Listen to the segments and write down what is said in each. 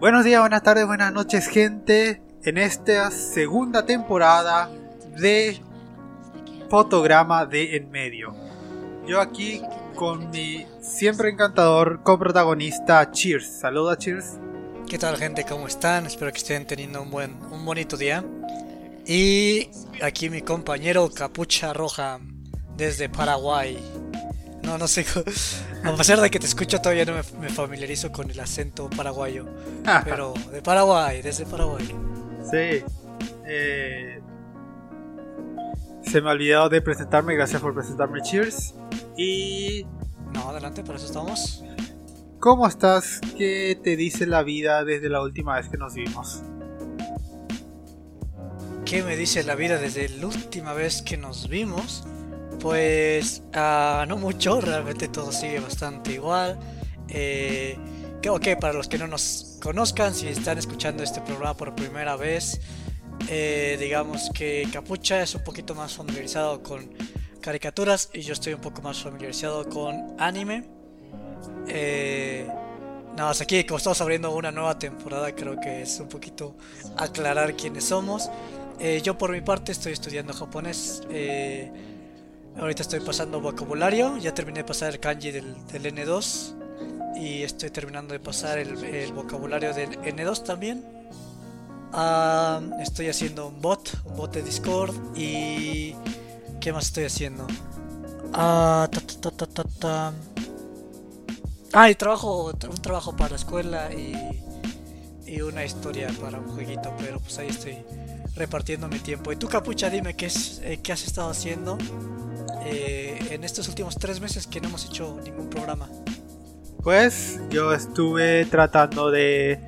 Buenos días, buenas tardes, buenas noches, gente. En esta segunda temporada de Fotograma de En Medio. Yo aquí con mi siempre encantador coprotagonista Cheers. Saluda, Cheers. ¿Qué tal, gente? ¿Cómo están? Espero que estén teniendo un buen, un bonito día. Y aquí mi compañero Capucha Roja desde Paraguay. No, no sé. A pesar de que te escucho, todavía no me, familiarizo con el acento paraguayo. Pero de Paraguay, desde Paraguay. Sí. Eh, se me ha olvidado de presentarme. Gracias por presentarme. Cheers. Y. No, adelante, por eso estamos. ¿Cómo estás? ¿Qué te dice la vida desde la última vez que nos vimos? ¿Qué me dice la vida desde la última vez que nos vimos? Pues uh, no mucho, realmente todo sigue bastante igual. Eh, que, para los que no nos conozcan, si están escuchando este programa por primera vez, eh, digamos que Capucha es un poquito más familiarizado con caricaturas y yo estoy un poco más familiarizado con anime. Eh, nada más aquí, como estamos abriendo una nueva temporada, creo que es un poquito aclarar quiénes somos. Eh, yo por mi parte estoy estudiando japonés. Eh, Ahorita estoy pasando vocabulario, ya terminé de pasar el kanji del, N2 y estoy terminando de pasar el, vocabulario del N2 también. Ah, estoy haciendo un bot, un bot de Discord y... ¿Qué más estoy haciendo? Ah, ah y trabajo, un trabajo para la escuela y, y una historia para un jueguito, pero pues ahí estoy repartiendo mi tiempo. Y tú, Capucha, dime qué, es, eh, qué has estado haciendo eh, en estos últimos tres meses que no hemos hecho ningún programa? Pues yo estuve tratando de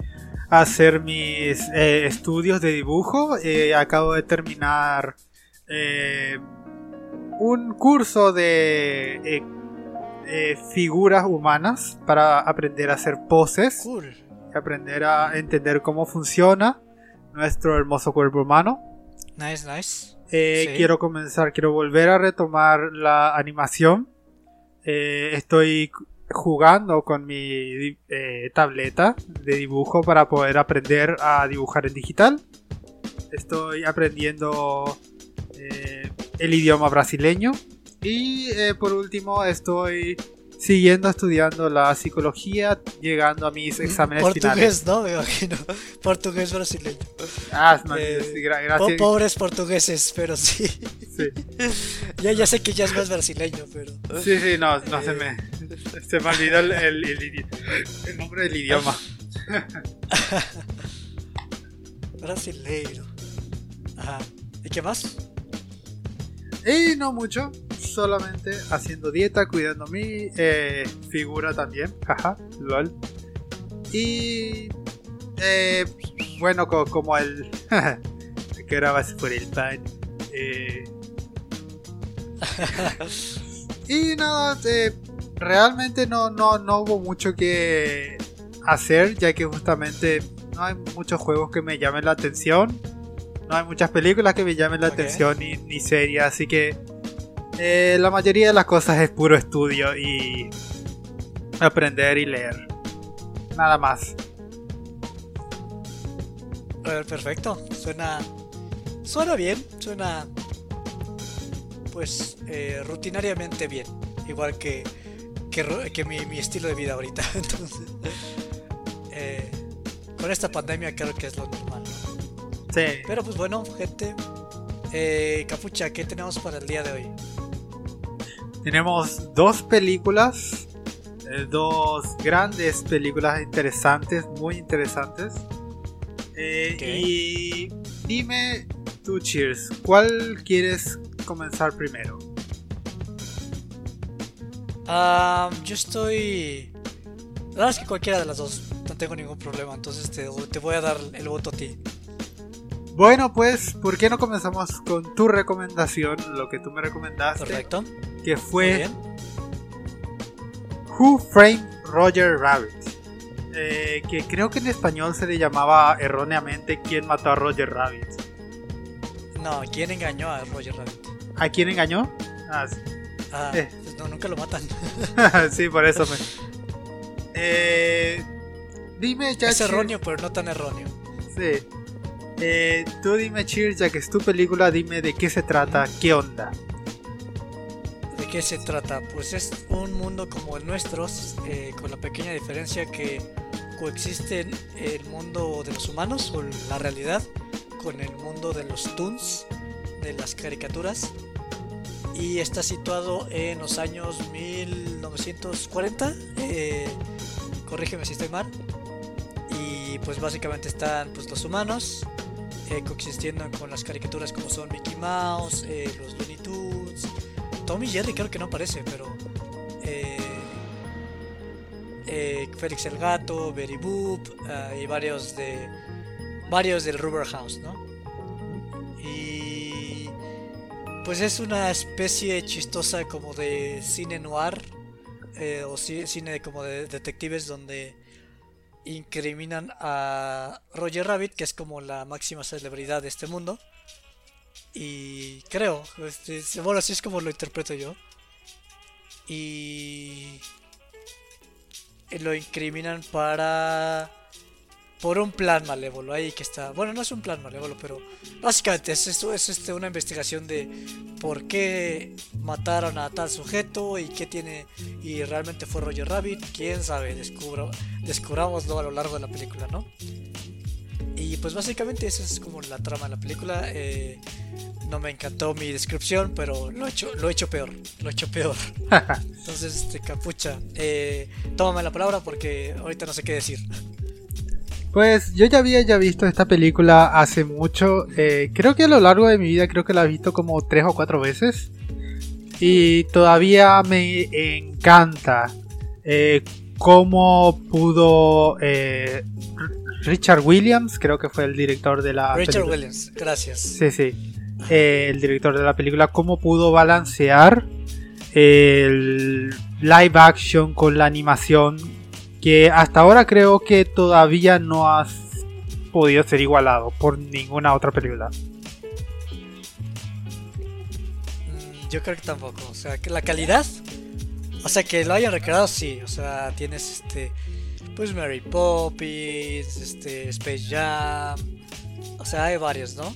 hacer mis eh, estudios de dibujo. Eh, acabo de terminar un curso de figuras humanas para aprender a hacer poses. Aprender a entender cómo funciona nuestro hermoso cuerpo humano. Nice, nice. Eh, quiero comenzar, quiero volver a retomar la animación. Eh, estoy jugando con mi eh, tableta de dibujo para poder aprender a dibujar en digital. Estoy aprendiendo el idioma brasileño. Y por último estoy siguiendo estudiando la psicología, llegando a mis exámenes Portugués, ¿no? Me imagino. Portugués brasileño. Ah, no, eh, gracias. Pobres portugueses, pero sí. Sí. ya, ya sé que ya es más brasileño, pero. Sí, sí, no, no se me. Se me olvidó el, el, el, nombre del idioma. Brasileiro. Ajá. ¿Y qué más? Y no mucho solamente haciendo dieta, cuidando mi eh, figura también. Jaja, lol. Y eh, bueno, como, el que era por el pan. Eh, y nada, realmente no, no, no hubo mucho que hacer, ya que justamente no hay muchos juegos que me llamen la atención. No hay muchas películas que me llamen la atención ni, ni series, así que eh, la mayoría de las cosas es puro estudio y aprender y leer. Nada más. perfecto. Suena. Suena bien. Suena. Pues eh, rutinariamente bien. Igual que. Que, mi, estilo de vida ahorita. Entonces. Eh, con esta pandemia creo que es lo normal. Sí. Pero pues bueno, gente. Capucha, ¿qué tenemos para el día de hoy? Tenemos dos películas, eh, dos grandes películas interesantes, muy interesantes. Eh, y dime tú, Cheers, ¿cuál quieres comenzar primero? yo estoy... La verdad es que cualquiera de las dos, no tengo ningún problema, entonces te, te voy a dar el voto a ti. Bueno, pues, ¿por qué no comenzamos con tu recomendación, lo que tú me recomendaste? Perfecto que fue Who Framed Roger Rabbit. Eh, que creo que en español se le llamaba erróneamente ¿Quién mató a Roger Rabbit? No, ¿quién engañó a Roger Rabbit? ¿A quién engañó? Ah, ah eh. pues no, nunca lo matan. sí, por eso me. Eh, dime ya. Es erróneo, pero no tan erróneo. Sí. Eh, tú dime, Cheer, ya que es tu película, dime de qué se trata, qué onda. ¿De qué se trata? Pues es un mundo como el nuestro, eh, con la pequeña diferencia que coexiste el mundo de los humanos o la realidad con el mundo de los toons, de las caricaturas. Y está situado en los años 1940. Eh, corrígeme si estoy mal. Y pues básicamente están pues, los humanos eh, coexistiendo con las caricaturas como son Mickey Mouse, eh, los Looney Tunes, Tommy Jerry creo que no aparece, pero eh, eh, Félix el Gato, Betty Boop ah, y varios de varios del Rubber House, ¿no? Y pues es una especie chistosa como de cine noir eh, o cine como de detectives donde incriminan a Roger Rabbit, que es como la máxima celebridad de este mundo. Y creo, este, bueno, así es como lo interpreto yo. Y lo incriminan para por un plan malévolo ahí que está. Bueno, no es un plan malévolo, pero básicamente es esto es este una investigación de por qué mataron a tal sujeto y qué tiene y realmente fue Roger Rabbit, quién sabe, descubro descubrámoslo a lo largo de la película, ¿no? Y pues básicamente esa es como la trama de la película. Eh, no me encantó mi descripción, pero lo he hecho, lo he hecho peor. Lo he hecho peor. Entonces, este, capucha, eh, tómame la palabra porque ahorita no sé qué decir. Pues yo ya había ya visto esta película hace mucho. Eh, creo que a lo largo de mi vida creo que la he visto como tres o cuatro veces. Y todavía me encanta eh, cómo pudo eh, Richard Williams, creo que fue el director de la Richard Williams, gracias. Sí, sí. el director de la película, cómo pudo balancear el live action con la animación que hasta ahora creo que todavía no ha podido ser igualado por ninguna otra película. Mm, yo creo que tampoco, o sea, que la calidad, o sea, que lo hayan recreado, sí, o sea, tienes este, pues Mary Poppins, este, Space Jam, o sea, hay varios, ¿no?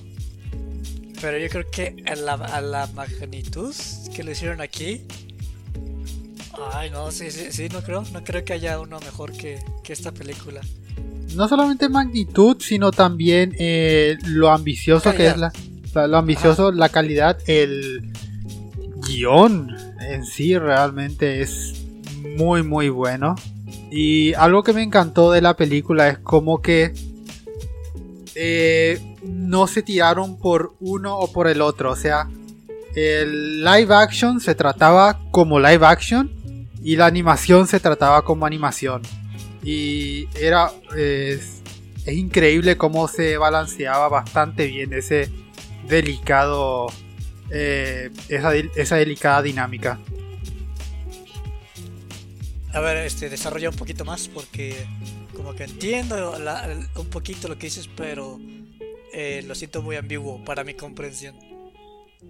Pero yo creo que a la, a la magnitud que lo hicieron aquí, Ay, no, sí, sí, sí, no creo, no creo que haya uno mejor que, esta película. No solamente magnitud, sino también eh, lo ambicioso que es la, lo ambicioso, la calidad, el guion en sí realmente es muy muy bueno. Y algo que me encantó de la película es como que eh, no se tiraron por uno o por el otro. O sea, el live action se trataba como live action y la animación se trataba como animación. Y era. Es, increíble cómo se balanceaba bastante bien ese delicado. Eh, esa, delicada dinámica. A ver, este, desarrolla un poquito más porque como que entiendo un poquito lo que dices, pero eh, lo siento muy ambiguo para mi comprensión.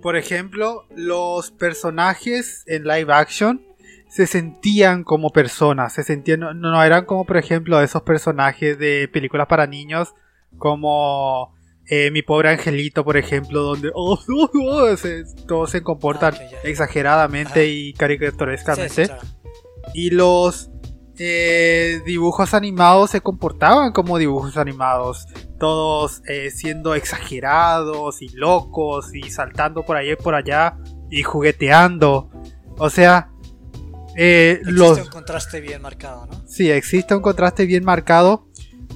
Por ejemplo, los personajes en live action se sentían como personas, se sentían, no, eran como por ejemplo esos personajes de películas para niños como eh, Mi pobre angelito, por ejemplo, donde oh, oh, oh, todos se comportan ah, exageradamente y caricaturescamente. Y los eh, dibujos animados se comportaban como dibujos animados, todos eh, siendo exagerados y locos y saltando por ahí y por allá y jugueteando. O sea, eh, existe un contraste bien marcado, ¿no? Sí, existe un contraste bien marcado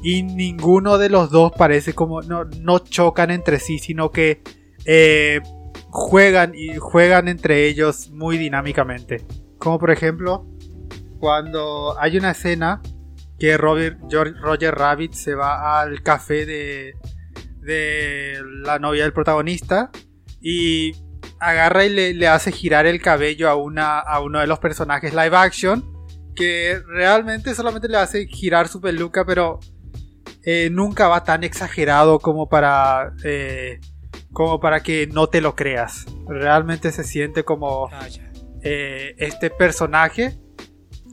y ninguno de los dos parece como no, chocan entre sí, sino que eh, juegan y juegan entre ellos muy dinámicamente. Como por ejemplo, cuando hay una escena que Robert, Roger Rabbit se va al café de, de la novia del protagonista y agarra y le, hace girar el cabello a, una, a uno de los personajes live action. Que realmente solamente le hace girar su peluca, pero eh, nunca va tan exagerado como para, eh, como para que no te lo creas. Realmente se siente como ah, eh, este personaje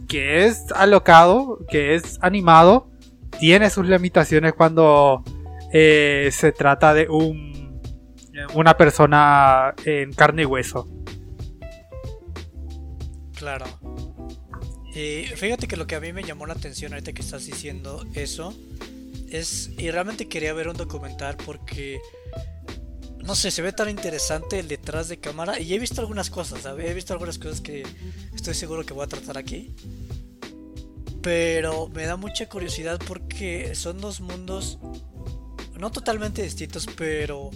que es alocado, que es animado, tiene sus limitaciones cuando eh, se trata de un, una persona en carne y hueso. Claro. Y fíjate que lo que a mí me llamó la atención ahorita que estás diciendo eso es y realmente quería ver un documental porque no sé, se ve tan interesante el detrás de cámara y he visto algunas cosas, ¿sabes? he visto algunas cosas que estoy seguro que voy a tratar aquí. Pero me da mucha curiosidad porque son dos mundos no totalmente distintos, pero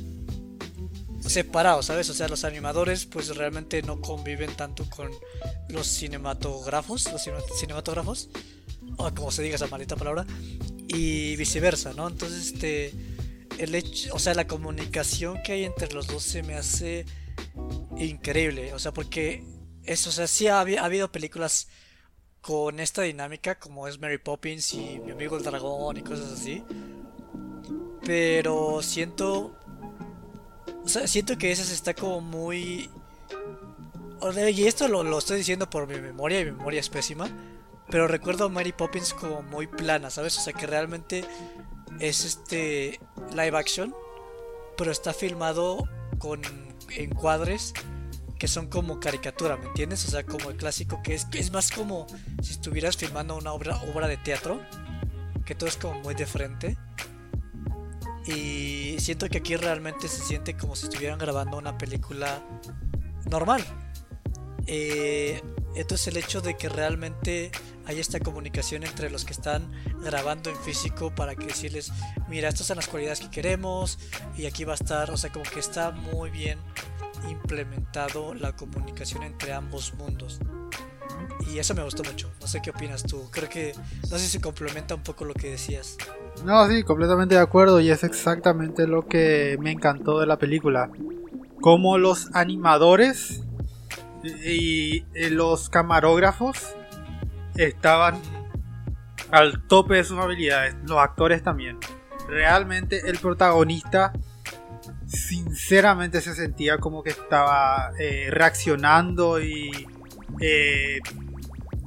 separados, ¿sabes? O sea, los animadores pues realmente no conviven tanto con los cinematógrafos, los cinematógrafos, o como se diga esa maldita palabra, y viceversa, ¿no? Entonces, este, el hecho, o sea, la comunicación que hay entre los dos se me hace increíble, o sea, porque eso, o sea, sí ha, habido películas con esta dinámica, como es Mary Poppins y Mi amigo el dragón y cosas así, pero siento o sea, siento que ese está como muy... Y esto lo, estoy diciendo por mi memoria, y mi memoria es pésima. Pero recuerdo a Mary Poppins como muy plana, ¿sabes? O sea, que realmente es este live action, pero está filmado con encuadres que son como caricatura, ¿me entiendes? O sea, como el clásico que es, es más como si estuvieras filmando una obra, obra de teatro, que todo es como muy de frente. Y siento que aquí realmente se siente como si estuvieran grabando una película normal. Eh, entonces el hecho de que realmente hay esta comunicación entre los que están grabando en físico para que decirles, mira, estas son las cualidades que queremos y aquí va a estar, o sea, como que está muy bien implementado la comunicación entre ambos mundos. Y eso me gustó mucho. No sé qué opinas tú. Creo que no sé si se complementa un poco lo que decías. No, sí, completamente de acuerdo y es exactamente lo que me encantó de la película. Como los animadores y los camarógrafos estaban al tope de sus habilidades, los actores también. Realmente el protagonista sinceramente se sentía como que estaba eh, reaccionando y eh,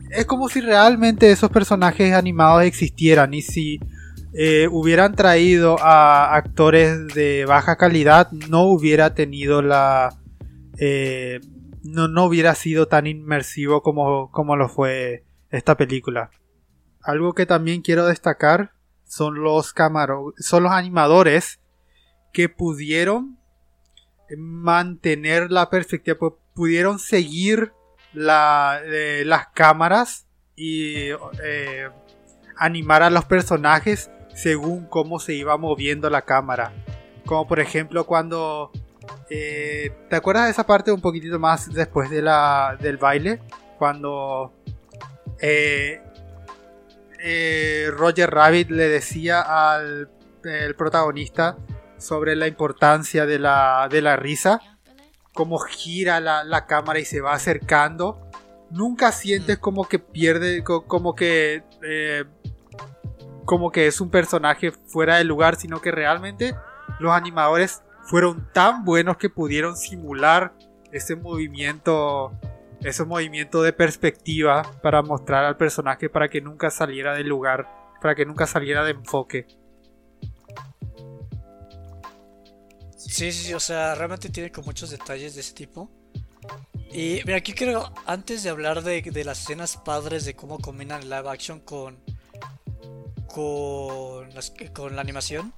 es como si realmente esos personajes animados existieran y si eh, hubieran traído a actores de baja calidad, no hubiera tenido la... No, no, hubiera sido tan inmersivo como, como lo fue esta película. Algo que también quiero destacar son los son los animadores que pudieron mantener la perspectiva, pudieron seguir eh, las cámaras y animar a los personajes según cómo se iba moviendo la cámara. Como por ejemplo cuando... Eh, ¿Te acuerdas de esa parte un poquitito más después de la, del baile? Cuando eh, eh, Roger Rabbit le decía al protagonista sobre la importancia de la, de la risa, cómo gira la, la, cámara y se va acercando. Nunca sientes como que pierde, como que como que es un personaje fuera de lugar, sino que realmente los animadores fueron tan buenos que pudieron simular ese movimiento, ese movimiento de perspectiva para mostrar al personaje para que nunca saliera del lugar, para que nunca saliera de enfoque. Sí, sí, o sea, realmente tiene con muchos detalles de ese tipo. Y mira, aquí creo, antes de hablar de, las escenas padres de cómo combinan el live action con, con, con la animación.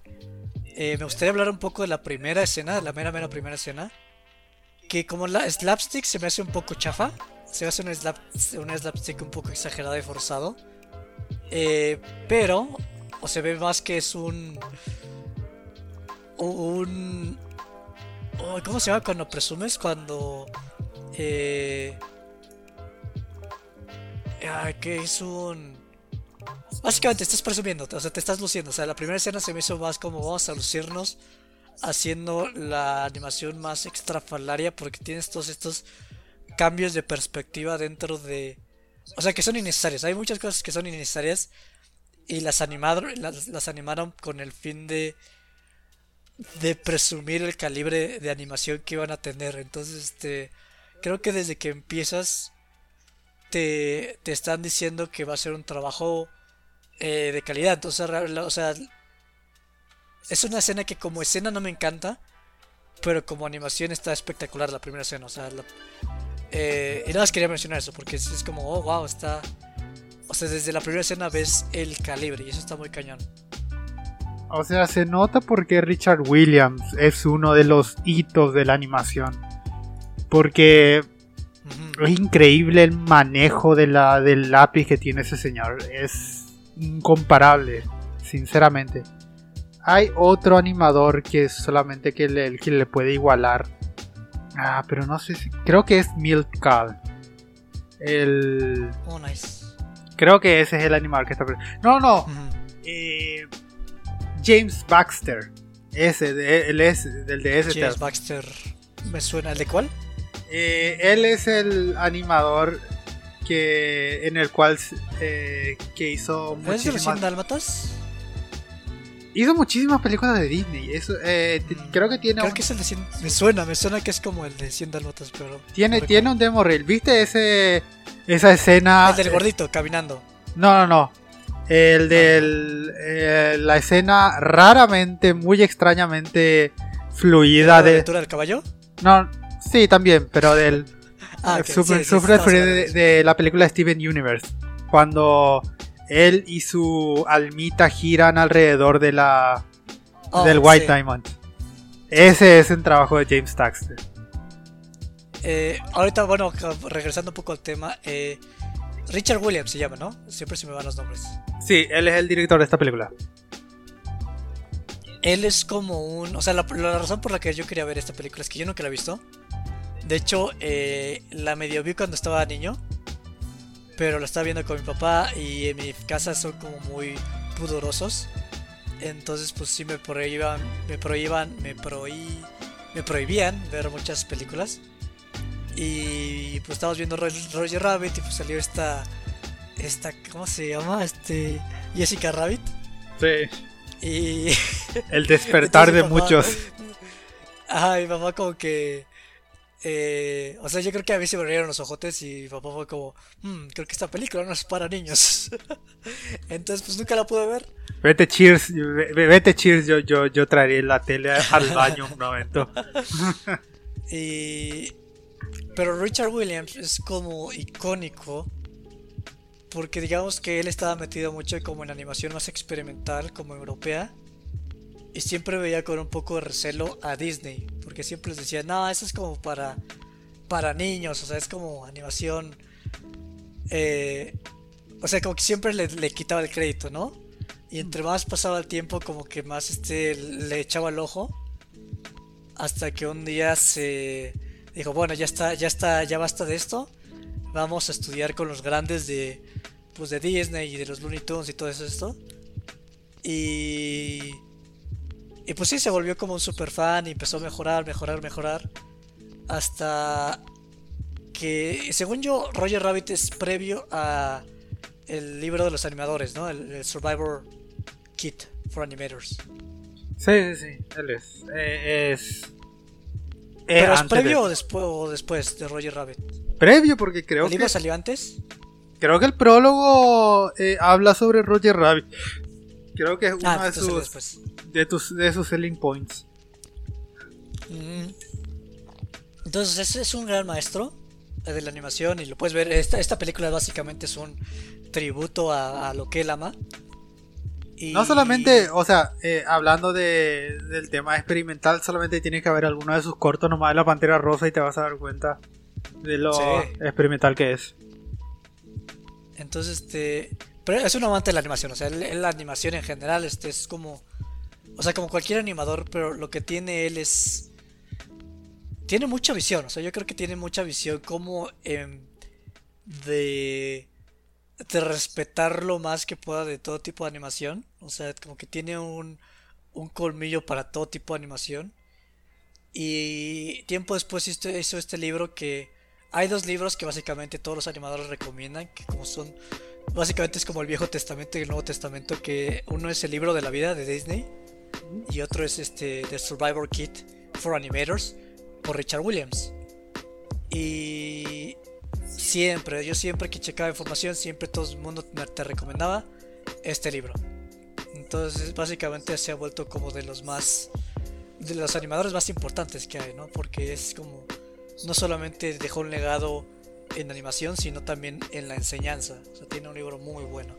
Eh, me gustaría hablar un poco de la primera escena, la mera, mera primera escena. Que como la slapstick se me hace un poco chafa. Se me hace un, slapstick un poco exagerado y forzado. Eh, pero, o se ve más que es un. Un. ¿Cómo se llama cuando presumes? Cuando. Eh, que es un Básicamente estás presumiendo, o sea, te estás luciendo. O sea, la primera escena se me hizo más como vamos a lucirnos haciendo la animación más extrafalaria porque tienes todos estos cambios de perspectiva dentro de... O sea, que son innecesarios. Hay muchas cosas que son innecesarias y las animaron, las, las animaron con el fin de de presumir el calibre de animación que iban a tener. Entonces, este, creo que desde que empiezas te, te están diciendo que va a ser un trabajo eh, de calidad. Entonces, o sea, es una escena que como escena no me encanta, pero como animación está espectacular la primera escena. O sea, eh, y nada más quería mencionar eso, porque es, como, oh, wow, está... O sea, desde la primera escena ves el calibre y eso está muy cañón. O sea, se nota porque Richard Williams es uno de los hitos de la animación. Porque es increíble el manejo de la, del lápiz que tiene ese señor. Es incomparable, sinceramente. Hay otro animador que solamente que le, que le puede igualar. Ah, pero no sé si. Creo que es Milt El. Oh, nice. Creo que ese es el animador que está. No, no. eh, James Baxter. Ese, de, él es del de ese. James Baxter. ¿Me suena el de cuál? Eh, él es el animador que en el cual eh, que hizo muchísimas Dálmatas? Hizo muchísimas películas de Disney. Eso, eh, mm, creo que tiene. Creo que es el de 100, Me suena, me suena que es como el de 100 Dálmatas, pero. Tiene, tiene un demo reel. ¿Viste ese, esa escena? El del gordito caminando. No, no, no. El de eh, la escena raramente, muy extrañamente fluida de. ¿La aventura del caballo? No, sí, también, pero del. ah, de, de, la película Steven Universe. Cuando él y su almita giran alrededor de la. Oh, del White Diamond. Ese es el trabajo de James Taxter. Eh, ahorita, bueno, regresando un poco al tema, eh, Richard Williams se llama, ¿no? Siempre se me van los nombres. Sí, él es el director de esta película. Él es como un... O sea, la, razón por la que yo quería ver esta película es que yo nunca la he visto. De hecho, eh, la medio vi cuando estaba niño. Pero la estaba viendo con mi papá y en mi casa son como muy pudorosos. Entonces, pues sí me prohíban, me prohíban, me prohí, me prohibían ver muchas películas. Y pues estábamos viendo Roger Rabbit y pues salió esta esta, ¿cómo se llama? Este, Jessica Rabbit. Sí. Y... El despertar de muchos. Ajá, mi papá como que... Eh, o sea, yo creo que a mí se me abrieron los ojotes y mi papá fue como, hmm, creo que esta película no es para niños. Entonces, pues nunca la pude ver. Vete, Cheers, vete, Cheers, yo, yo, yo traeré la tele al baño un momento. y... Pero Richard Williams es como icónico porque digamos que él estaba metido mucho como en animación más experimental, como europea. Y siempre veía con un poco de recelo a Disney. Porque siempre les decía, no, eso es como para, para niños. O sea, es como animación. Eh, o sea, como que siempre le, quitaba el crédito, ¿no? Y entre más pasaba el tiempo, como que más este le echaba el ojo. Hasta que un día se dijo, bueno, ya está, ya está, ya basta de esto. Vamos a estudiar con los grandes de, pues de Disney y de los Looney Tunes y todo eso. Y y pues sí se volvió como un super fan y empezó a mejorar, mejorar, mejorar hasta que según yo Roger Rabbit es previo a el libro de los animadores, ¿no? El, Survivor Kit for Animators. Sí, sí, sí, él es. Eh, es. ¿Pero es previo o, después, o después de Roger Rabbit? Previo, porque creo ¿El libro salió antes? Creo que el prólogo eh, habla sobre Roger Rabbit. Creo que es uno ah, de, sus, de, tus, de sus selling points. Mm. Entonces, ese es un gran maestro de la animación y lo puedes ver. Esta, esta película básicamente es un tributo a, lo que él ama. Y... No solamente, o sea, eh, hablando de, del tema experimental, solamente tienes que ver alguno de sus cortos nomás de la Pantera Rosa y te vas a dar cuenta de lo experimental que es. Entonces, este. Pero es un amante de la animación, o sea, la animación en general este, es como. O sea, como cualquier animador, pero lo que tiene él es. Tiene mucha visión, o sea, yo creo que tiene mucha visión como em, de. de respetar lo más que pueda de todo tipo de animación. O sea, como que tiene un, un colmillo para todo tipo de animación. Y tiempo después hizo este libro que hay dos libros que básicamente todos los animadores recomiendan, que como son, básicamente es como el Viejo Testamento y el Nuevo Testamento, que uno es el libro de la vida de Disney y otro es este The Survivor Kit for Animators por Richard Williams. Y siempre, yo siempre que checaba información, siempre todo el mundo te recomendaba este libro. Entonces, básicamente se ha vuelto como de los más. de los animadores más importantes que hay, ¿no? Porque es como. no solamente dejó un legado en animación, sino también en la enseñanza. O sea, tiene un libro muy bueno.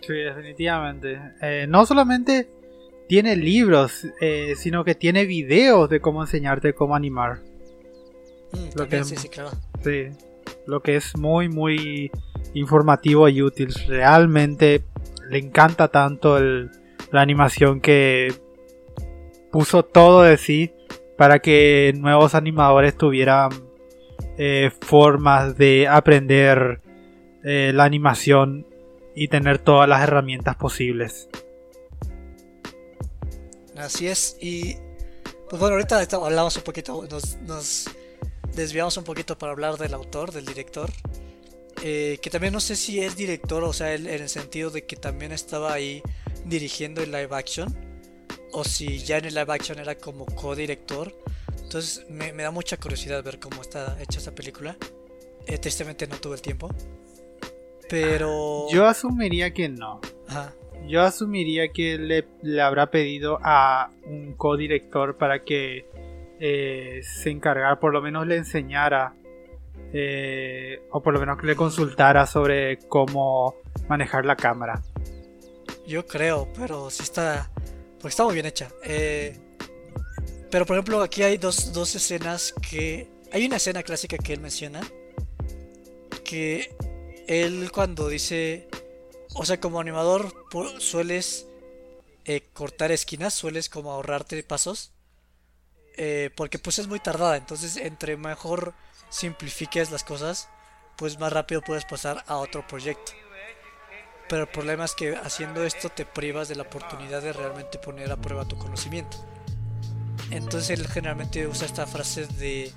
Sí, definitivamente. Eh, no solamente tiene libros, eh, sino que tiene videos de cómo enseñarte cómo animar. Mm, lo que, sí, sí, claro. Sí, lo que es muy, muy informativo y útil. Realmente le encanta tanto la animación que puso todo de sí para que nuevos animadores tuvieran eh, formas de aprender eh, la animación y tener todas las herramientas posibles. Así es, y pues bueno, ahorita hablamos un poquito, nos, desviamos un poquito para hablar del autor, del director, eh, que también no sé si es director, o sea, en el sentido de que también estaba ahí dirigiendo el live action, o si ya en el live action era como co-director. Entonces me, da mucha curiosidad ver cómo está hecha esa película. Eh, tristemente no tuve el tiempo. Pero... Yo asumiría que no. Yo asumiría que le, habrá pedido a un co-director para que eh, se encargara, por lo menos le enseñara, eh, o por lo menos que le consultara sobre cómo manejar la cámara. Yo creo, pero sí está, pues está muy bien hecha. Eh, pero por ejemplo, aquí hay dos, dos escenas que... Hay una escena clásica que él menciona. Que él cuando dice... O sea, como animador sueles eh, cortar esquinas, sueles como ahorrarte pasos. Eh, porque pues es muy tardada. Entonces, entre mejor simplifiques las cosas, pues más rápido puedes pasar a otro proyecto. Pero el problema es que haciendo esto te privas de la oportunidad de realmente poner a prueba tu conocimiento. Entonces él generalmente usa esta frase de,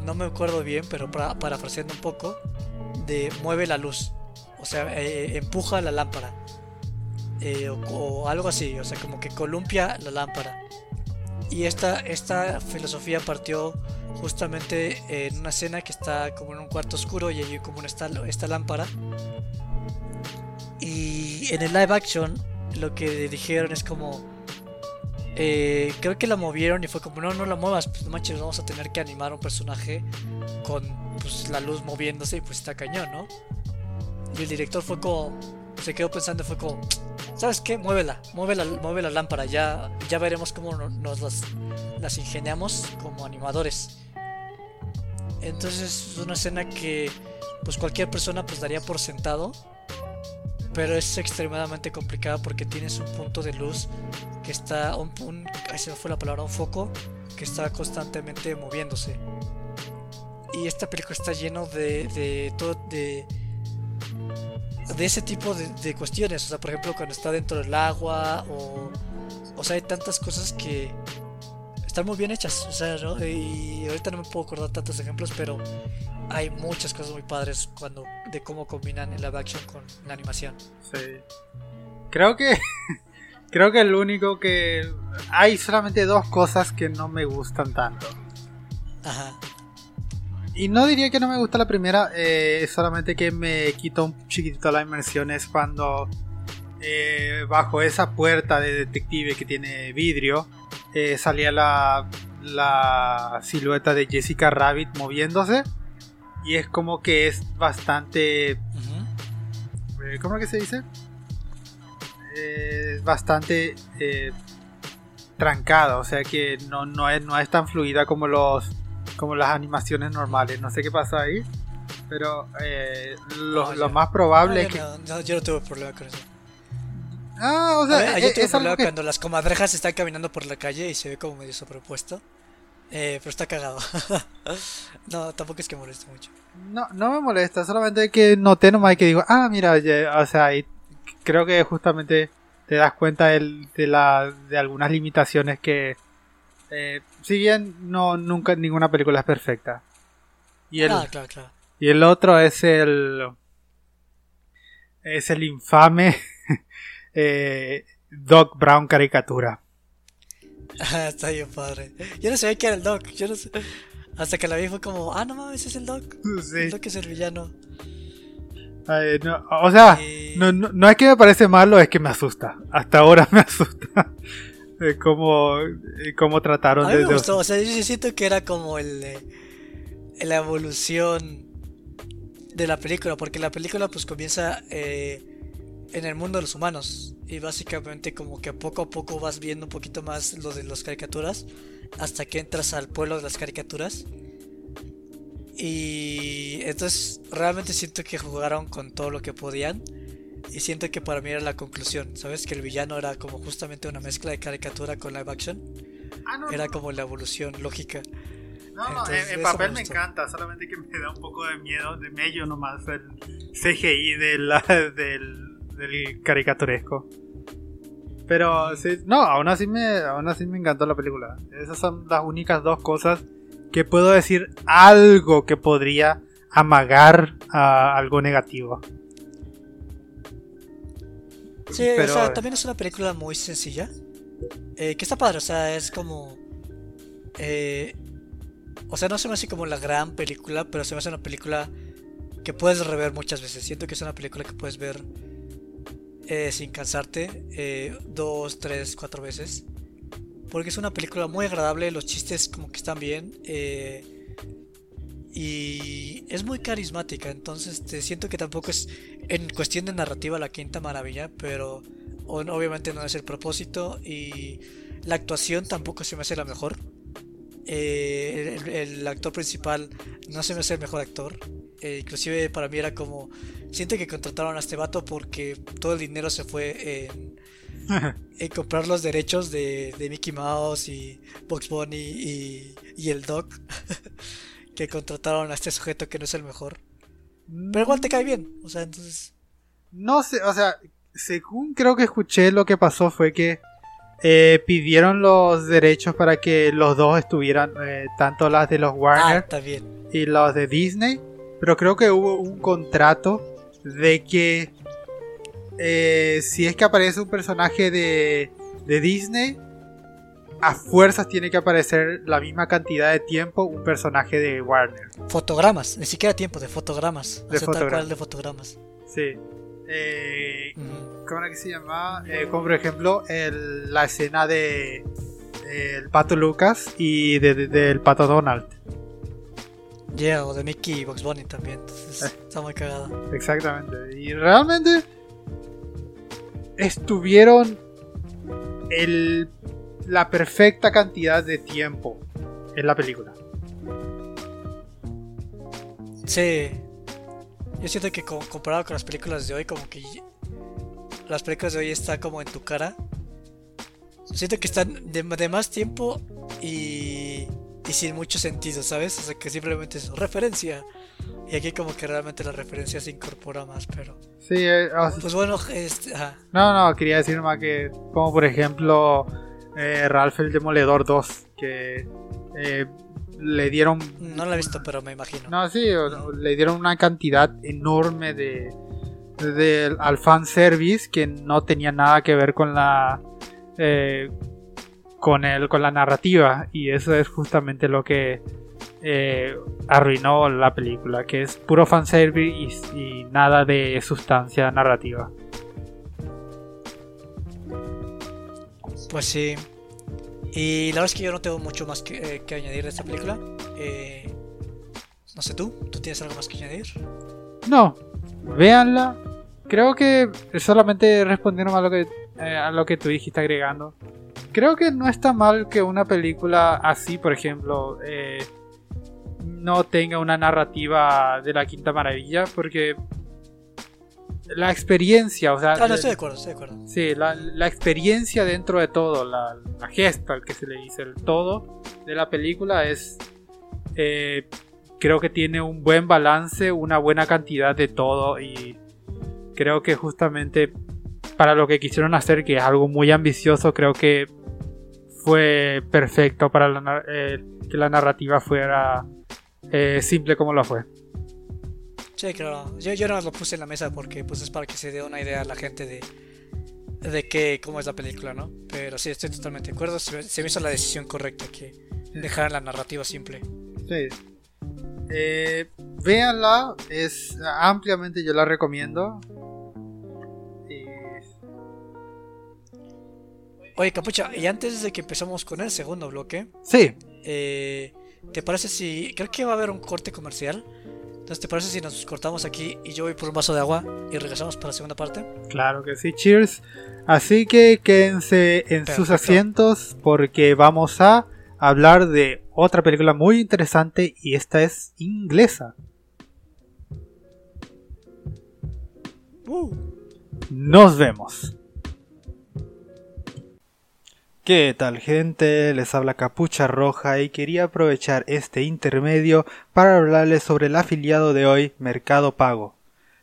no me acuerdo bien, pero para, parafraseando un poco, de mueve la luz, o sea, eh, empuja la lámpara, eh, o, algo así, o sea, como que columpia la lámpara. Y esta, esta filosofía partió justamente en una escena que está como en un cuarto oscuro y hay como esta, esta lámpara. Y en el live action lo que dijeron es como eh, creo que la movieron y fue como, no, no la muevas, pues no manches, vamos a tener que animar un personaje con pues, la luz moviéndose y pues está cañón, ¿no? Y el director fue como, se quedó pensando, fue como, ¿sabes qué? Muévela, mueve la, mueve la lámpara, ya, ya veremos cómo nos las, las ingeniamos como animadores. Entonces es una escena que pues cualquier persona pues daría por sentado pero es extremadamente complicada porque tienes un punto de luz que está, un, un se fue la palabra, un foco que está constantemente moviéndose. Y esta película está lleno de, de todo, de, de ese tipo de, cuestiones. O sea, por ejemplo, cuando está dentro del agua o, o sea, hay tantas cosas que están muy bien hechas. O sea, y ahorita no me puedo acordar tantos ejemplos, pero hay muchas cosas muy padres cuando de cómo combinan el live action con la animación. Sí. Creo que creo que el único que hay solamente dos cosas que no me gustan tanto. Ajá. Y no diría que no me gusta la primera, eh, solamente que me quita un chiquitito la inmersión es cuando eh, bajo esa puerta de detective que tiene vidrio eh, salía la, la silueta de Jessica Rabbit moviéndose y es como que es bastante... Eh, ¿Cómo es que se dice? Es bastante eh, trancada, o sea que no, no, es, no es tan fluida como los como las animaciones normales. No sé qué pasa ahí, pero eh, lo, más probable es que... No, yo no tuve problema con eso. Ah, o sea, yo tuve problema cuando las comadrejas están caminando por la calle y se ve como medio sobrepuesto. Eh, pero está cagado. no, tampoco es que moleste mucho. No, no me molesta, solamente que noté nomás que digo, ah, mira, o sea, creo que justamente te das cuenta de, la, de algunas limitaciones que, eh, si bien no nunca ninguna película es perfecta. Y el, ah, claro, claro. Y el otro es el, es el infame eh, Doc Brown caricatura. está bien padre. Yo no sabía que era el Doc. Yo no sé. Hasta que la vi fue como, ah, no mames, es el Doc. El Doc es el villano. Ay, no, o sea, Y- no, no, no es que me parece malo, es que me asusta. Hasta ahora me asusta. Eh, cómo, eh, cómo trataron A mí me desde- gustó, o sea, yo sí siento que era como el, eh, la evolución de la película, porque la película pues comienza eh, en el mundo de los humanos y básicamente como que poco a poco vas viendo un poquito más lo de las caricaturas hasta que entras al pueblo de las caricaturas y entonces realmente siento que jugaron con todo lo que podían y siento que para mí era la conclusión, ¿sabes? Que el villano era como justamente una mezcla de caricatura con live action. Ah, no, Era no, como la evolución lógica. no, no, entonces, en, en papel me encanta, solamente que me da un poco de miedo, de medio nomás el CGI de la- del, del caricaturesco. Pero sí, no, aún así me, aún así me encantó la película. Esas son las únicas dos cosas que puedo decir algo que podría amagar a algo negativo. Sí, Pero- o sea, también es una película muy sencilla. eh, que está padre, o sea, es como. eh, o sea, no se me hace como la gran película, pero se me hace una película que puedes rever muchas veces. Siento que es una película que puedes ver eh, sin cansarte eh, dos, tres, cuatro veces. Porque es una película muy agradable, los chistes como que están bien. eh, y es muy carismática, entonces te siento que tampoco es en cuestión de narrativa la quinta maravilla, pero obviamente no es el propósito y la actuación tampoco se me hace la mejor. Eh, el, el actor principal no se me hace el mejor actor. Eh, inclusive para mí era como siento que contrataron a este vato porque todo el dinero se fue en, en comprar los derechos de, de Mickey Mouse y Bugs Bunny y, y el Doc que contrataron a este sujeto que no es el mejor. Pero igual te cae bien, o sea, entonces No sé, o sea, según creo que escuché, lo que pasó fue que eh, pidieron los derechos para que los dos estuvieran, eh, tanto las de los ah, Warner bien. y los de Disney, pero creo que hubo un contrato de que eh, si es que aparece un personaje de, de Disney, a fuerzas tiene que aparecer la misma cantidad de tiempo un personaje de Warner. Fotogramas, ni siquiera tiempo de fotogramas. De fotogramas. de fotogramas. Sí. Eh. ¿Cómo era que se llama? Eh, como por ejemplo el- la escena de el pato Lucas y de- de- del pato Donald. Yeah, o de Mickey y Bugs Bunny también. Entonces, Eh. está muy cagada. Exactamente. Y realmente estuvieron el, la perfecta cantidad de tiempo en la película. Sí. Yo siento que co- comparado con las películas de hoy, como que las películas de hoy están como en tu cara. Siento que están de, de más tiempo y, y sin mucho sentido, ¿sabes? O sea, que simplemente es referencia. Y aquí como que realmente la referencia se incorpora más, pero... Sí, eh, o sea, Pues bueno, este... ajá. no, no, quería decir más que, como por ejemplo, eh, Ralph el Demoledor 2, que eh, le dieron No la he visto, pero me imagino. No, sí, o- le dieron una cantidad enorme de, de- al fanservice que no tenía nada que ver con la eh, con el con la narrativa y eso es justamente lo que eh, arruinó la película, que es puro fanservice y, y nada de sustancia narrativa. Pues sí. Y la verdad es que yo no tengo mucho más que, eh, que añadir de esta película. Eh, no sé tú, ¿tú tienes algo más que añadir? No, véanla. Creo que solamente respondieron a lo que eh, a lo que tú dijiste agregando. Creo que no está mal que una película así, por ejemplo, eh, no tenga una narrativa de la Quinta Maravilla, porque la experiencia, o sea, Ah, no, estoy de acuerdo, estoy de acuerdo. Sí, la, la experiencia dentro de todo, la, la gesta que se le dice, el todo de la película es. eh, creo que tiene un buen balance, una buena cantidad de todo y creo que justamente para lo que quisieron hacer, que es algo muy ambicioso, creo que fue perfecto para la eh, que la narrativa fuera eh, simple como lo fue. Sí, claro. Yo, yo no lo puse en la mesa porque pues es para que se dé una idea a la gente de, de qué, cómo es la película, ¿no? Pero sí, estoy totalmente de acuerdo. Se, me- se me hizo la decisión correcta que dejaran la narrativa simple. Sí. Eh, véanla, es ampliamente yo la recomiendo. Y... Oye, Capucha, y antes de que empezamos con el segundo bloque, Sí, eh, ¿te parece si... Creo que va a haber un corte comercial. Entonces, ¿te parece si nos cortamos aquí y yo voy por un vaso de agua y regresamos para la segunda parte? claro que sí, cheers. Así que quédense en sus asientos porque vamos a hablar de otra película muy interesante y esta es inglesa. Uh. Nos vemos. ¿Qué tal gente? Les habla Capucha Roja y quería aprovechar este intermedio para hablarles sobre el afiliado de hoy, Mercado Pago.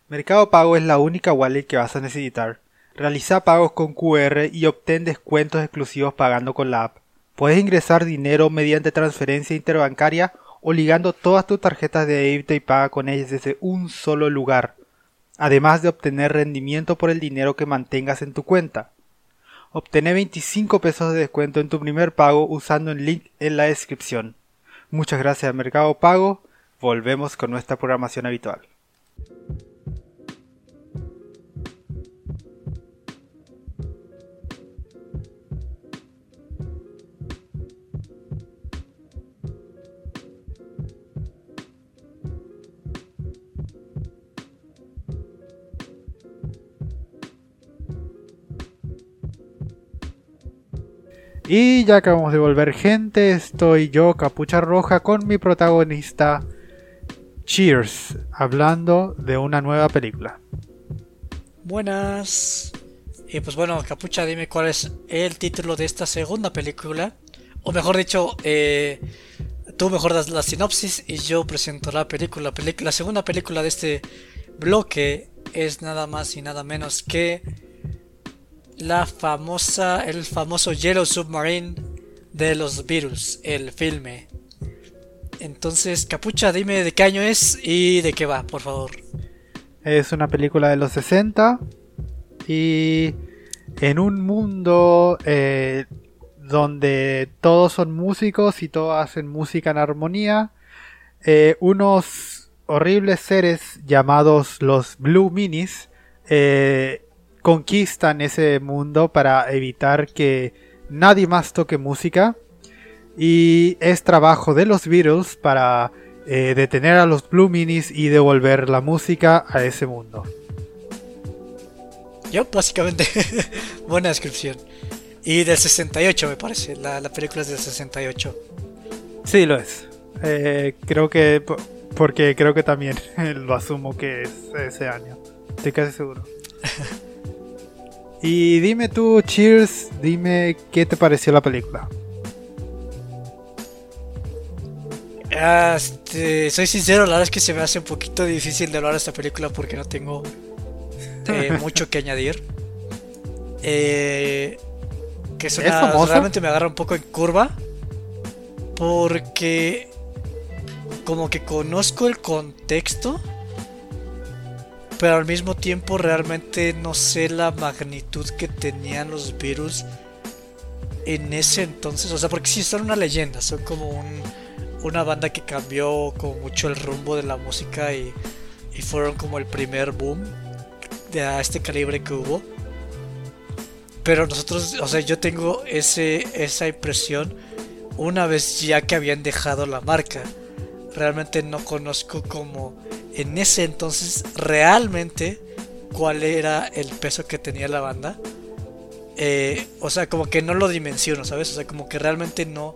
Mercado Pago es la única wallet que vas a necesitar. Realiza pagos con QR y obtén descuentos exclusivos pagando con la app. Puedes ingresar dinero mediante transferencia interbancaria o ligando todas tus tarjetas de débito y paga con ellas desde un solo lugar además de obtener rendimiento por el dinero que mantengas en tu cuenta. Obtener 25 pesos de descuento en tu primer pago usando el link en la descripción. Muchas gracias Mercado Pago. Volvemos con nuestra programación habitual. Y ya acabamos de volver gente, estoy yo, Capucha Roja, con mi protagonista Cheers, hablando de una nueva película. Buenas. Y pues bueno, Capucha, dime cuál es el título de esta segunda película. O mejor dicho, eh, tú mejor das la sinopsis y yo presento la película. La segunda película de este bloque es nada más y nada menos que la famosa, el famoso Yellow Submarine de los Beatles, el filme. Entonces, Capucha, dime de qué año es y de qué va, por favor. Es una película de los 60 y en un mundo eh, donde todos son músicos y todos hacen música en armonía, eh, unos horribles seres llamados los Blue Minis eh, conquistan ese mundo para evitar que nadie más toque música y es trabajo de los Beatles para eh, detener a los Blue Minis y devolver la música a ese mundo. Yo, básicamente, buena descripción. Y del 68 me parece, la, la película es del 68. Sí, lo es. Eh, creo que po- porque creo que también lo asumo que es ese año. Estoy casi seguro. y dime tú, Cheers, dime qué te pareció la película. Ah, Este, soy sincero, la verdad es que se me hace un poquito difícil de hablar de esta película porque no tengo eh, mucho que añadir. Eh, que es ¿Es una, realmente me agarra un poco en curva porque como que conozco el contexto, pero al mismo tiempo realmente no sé la magnitud que tenían los virus en ese entonces. O sea, porque sí son una leyenda, son como un, una banda que cambió como mucho el rumbo de la música y, y fueron como el primer boom de este calibre que hubo. Pero nosotros, o sea, yo tengo ese, esa impresión una vez ya que habían dejado la marca. Realmente no conozco como en ese entonces realmente cuál era el peso que tenía la banda. Eh, o sea, como que no lo dimensiono, ¿sabes? O sea, como que realmente no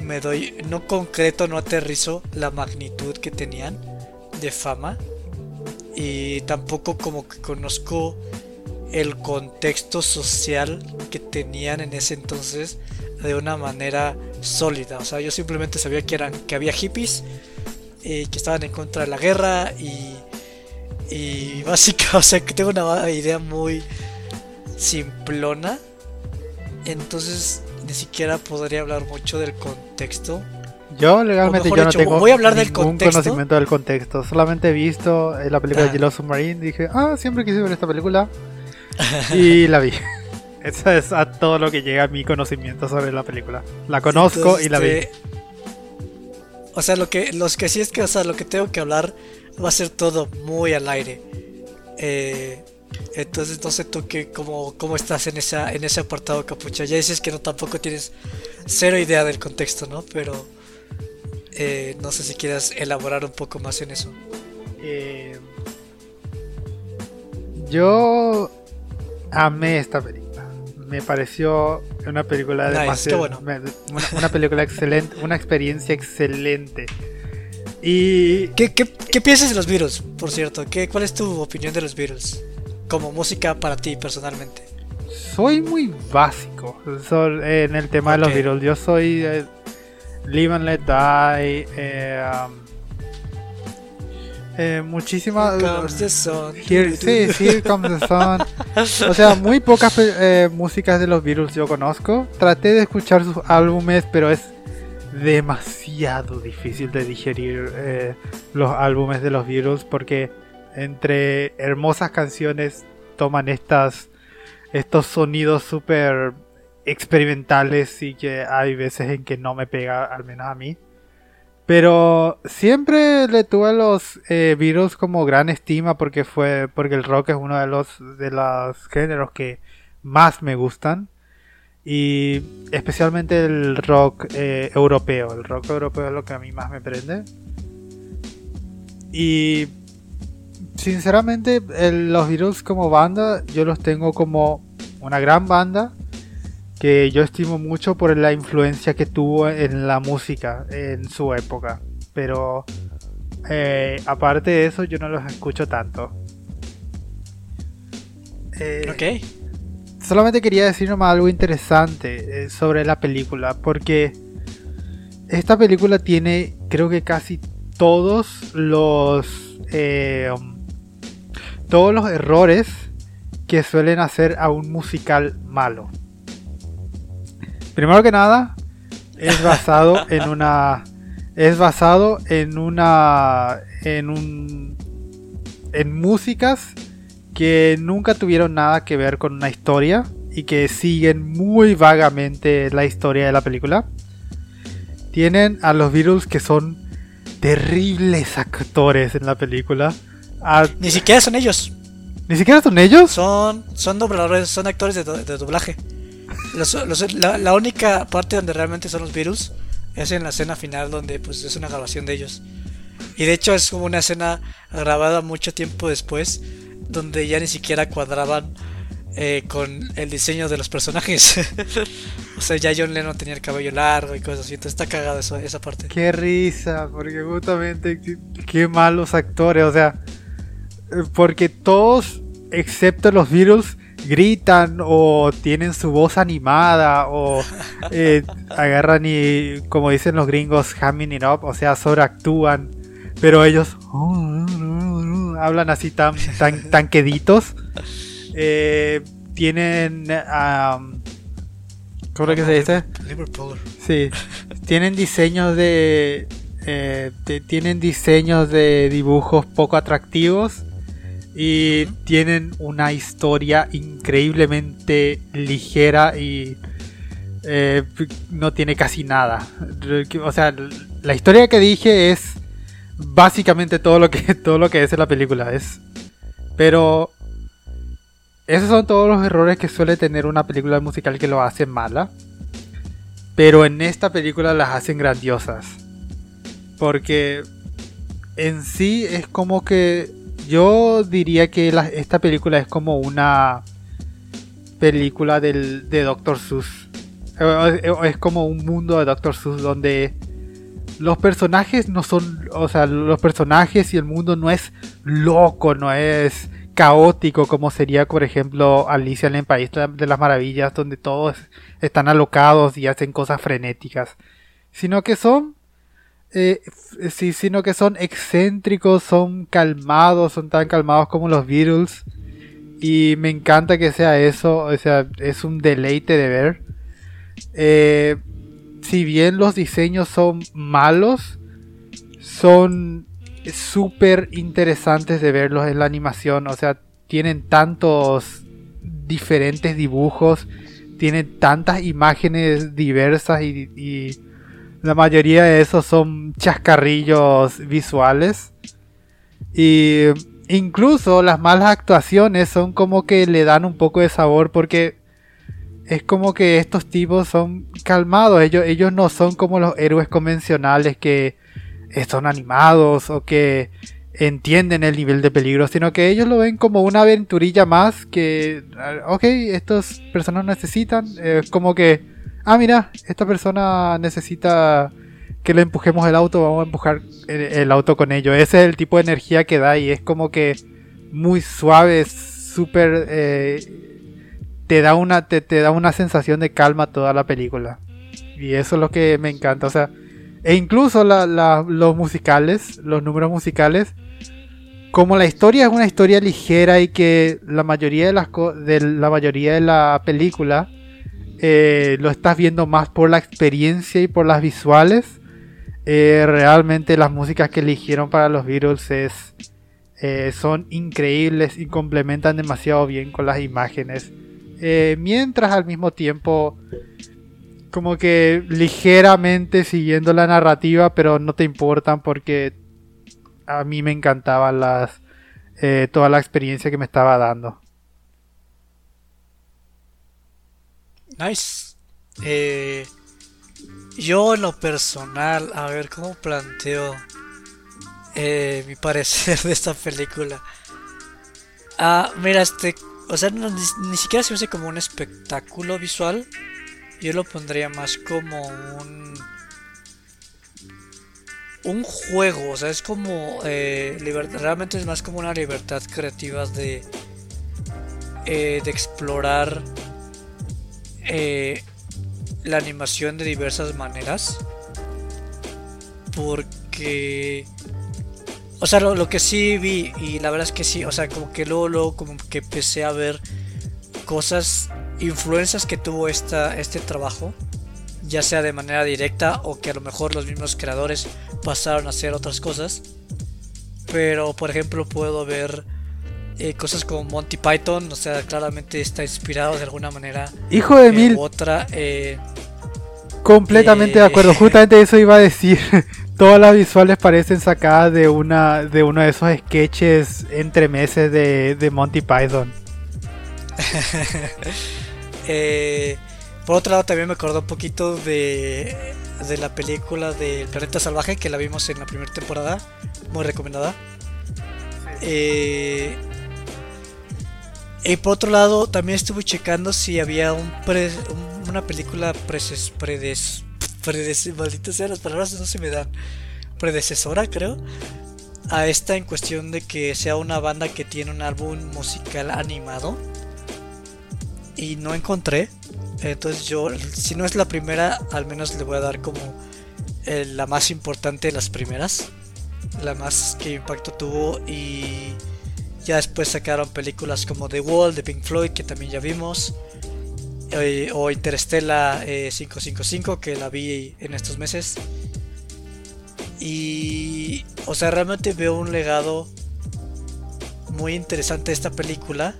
me doy, no concreto, no aterrizo la magnitud que tenían de fama. Y tampoco como que conozco el contexto social que tenían en ese entonces de una manera sólida. O sea, yo simplemente sabía que eran que había hippies eh, que estaban en contra de la guerra y y básicamente, o sea, que tengo una idea muy simplona. Entonces ni siquiera podría hablar mucho del contexto. Yo legalmente yo no dicho, tengo voy a hablar del ningún contexto. conocimiento del contexto. Solamente he visto eh, la película Ah. de Yellow Submarine. Dije, ah, siempre quise ver esta película. y la vi. Eso es a todo lo que llega a mi conocimiento sobre la película. La conozco Entonces, y la vi. O sea, lo que, los que sí es que, o sea, lo que tengo que hablar va a ser todo muy al aire. Eh, entonces no sé tú qué, cómo, cómo estás en, esa, en ese apartado, Capucha. Ya dices que no tampoco tienes cero idea del contexto, ¿no? Pero eh, no sé si quieras elaborar un poco más en eso. Eh, yo amé esta película. Me pareció una película demasiado, una, película excelente, una experiencia excelente. Y ¿Qué, qué, piensas de los Beatles, por cierto? ¿Qué, ¿Cuál es tu opinión de los Beatles? Como música para ti personalmente. Soy muy básico en el tema de los Beatles. Yo soy eh, Live and Let Die. Eh, um, eh, muchísimas. sí, sí, Comes the Sun. O sea, muy pocas eh, músicas de los Beatles yo conozco. Traté de escuchar sus álbumes, pero es demasiado difícil de digerir eh, los álbumes de los Beatles porque entre hermosas canciones toman estas estos sonidos súper experimentales y que hay veces en que no me pega, al menos a mí. Pero siempre le tuve a los eh, Beatles como gran estima porque fue porque el rock es uno de los de los géneros que más me gustan y especialmente el rock eh, europeo. El rock europeo es lo que a mí más me prende. Y sinceramente los Beatles como banda yo los tengo como una gran banda que yo estimo mucho por la influencia que tuvo en la música en su época. Pero eh, aparte de eso, yo no los escucho tanto. Eh, ok. Solamente quería decir nomás algo interesante eh, sobre la película, porque esta película tiene, creo que casi todos los todos los errores que suelen hacer a un musical malo. Primero que nada, es basado en una. Es basado en una. En un. En músicas que nunca tuvieron nada que ver con una historia y que siguen muy vagamente la historia de la película. Tienen a los Beatles que son terribles actores en la película. Ni siquiera son ellos. ¿Ni siquiera son ellos? Son, son dobladores, son actores de doblaje la, única parte donde realmente son los virus es en la escena final donde pues es una grabación de ellos. Y de hecho es como una escena grabada mucho tiempo después donde ya ni siquiera cuadraban eh, con el diseño de los personajes. o sea, ya John Lennon tenía el cabello largo y cosas así. Entonces está cagada eso, esa parte. Qué risa, porque justamente qué, malos actores. O sea, porque todos, excepto los virus gritan o tienen su voz animada o eh, agarran y, como dicen los gringos, hamming it up, o sea, sobreactúan, pero ellos hablan así tan, tan, tan queditos. Eh, tienen... ¿Cómo es que se dice? Sí, tienen diseños de, eh, de, tienen diseños de dibujos poco atractivos y tienen una historia increíblemente ligera y eh, no tiene casi nada. O sea, la historia que dije es básicamente todo lo que todo lo que es en la película es. Pero esos son todos los errores que suele tener una película musical que lo hacen mala. Pero en esta película las hacen grandiosas. Porque en sí es como que yo diría que esta película es como una película del, de Doctor Seuss. Es como un mundo de Doctor Seuss donde los personajes no son, o sea, los personajes y el mundo no es loco, no es caótico como sería, por ejemplo, Alicia en el País de las Maravillas, donde todos están alocados y hacen cosas frenéticas, sino que son eh, sí, sino que son excéntricos, son calmados, son tan calmados como los Beatles. Y me encanta que sea eso, o sea, es un deleite de ver. Eh, si bien los diseños son malos, son súper interesantes de verlos en la animación. O sea, tienen tantos diferentes dibujos, tienen tantas imágenes diversas y la mayoría de esos son chascarrillos visuales. Y incluso las malas actuaciones son como que le dan un poco de sabor porque es como que estos tipos son calmados, ellos, ellos no son como los héroes convencionales que son animados o que entienden el nivel de peligro, sino que ellos lo ven como una aventurilla más que, ok, estas personas necesitan, es como que, ah, mira, esta persona necesita que le empujemos el auto, vamos a empujar el, auto con ellos. Ese es el tipo de energía que da y es como que muy suave, súper... Eh, te da una te, da una sensación de calma toda la película y eso es lo que me encanta o sea e incluso los musicales los números musicales como la historia es una historia ligera y que la mayoría de las de la mayoría de la película eh, lo estás viendo más por la experiencia y por las visuales eh, realmente las músicas que eligieron para los Beatles es, eh, son increíbles y complementan demasiado bien con las imágenes mientras al mismo tiempo como que ligeramente siguiendo la narrativa, pero no te importan porque a mí me encantaban las toda la experiencia que me estaba dando. Nice. Eh, yo en lo personal, a ver cómo planteo mi parecer de esta película. Ah, mira, este o sea, ni, siquiera se hace como un espectáculo visual. Yo lo pondría más como un. Un juego, o sea, es como. Eh, realmente es más como una libertad creativa de. Eh, de explorar. Eh, la animación de diversas maneras. Porque o sea, lo, que sí vi, y la verdad es que sí, o sea, como que luego, luego como que empecé a ver cosas, influencias que tuvo esta, este trabajo, ya sea de manera directa o que a lo mejor los mismos creadores pasaron a hacer otras cosas. Pero, por ejemplo, puedo ver eh, cosas como Monty Python, o sea, claramente está inspirado de alguna manera. Hijo de mil. Otra. Eh, Completamente de acuerdo, justamente eso iba a decir. Todas las visuales parecen sacadas de una de uno de esos sketches entre meses de, Monty Python. Eh, por otro lado, también me acordó un poquito de, de la película del Planeta Salvaje que la vimos en la primera temporada. Muy recomendada. Eh, y por otro lado, también estuve checando si había un, una película predes, predes, maldita sea, las palabras no se me dan. Predecesora, creo. A esta en cuestión de que sea una banda que tiene un álbum musical animado. Y no encontré. Entonces yo, si no es la primera, al menos le voy a dar como eh, la más importante de las primeras. La más que impacto tuvo. Y ya después sacaron películas como The Wall de Pink Floyd, que también ya vimos. Eh, o Interestela 555 eh, que la vi en estos meses. Y, o sea, realmente veo un legado muy interesante esta película.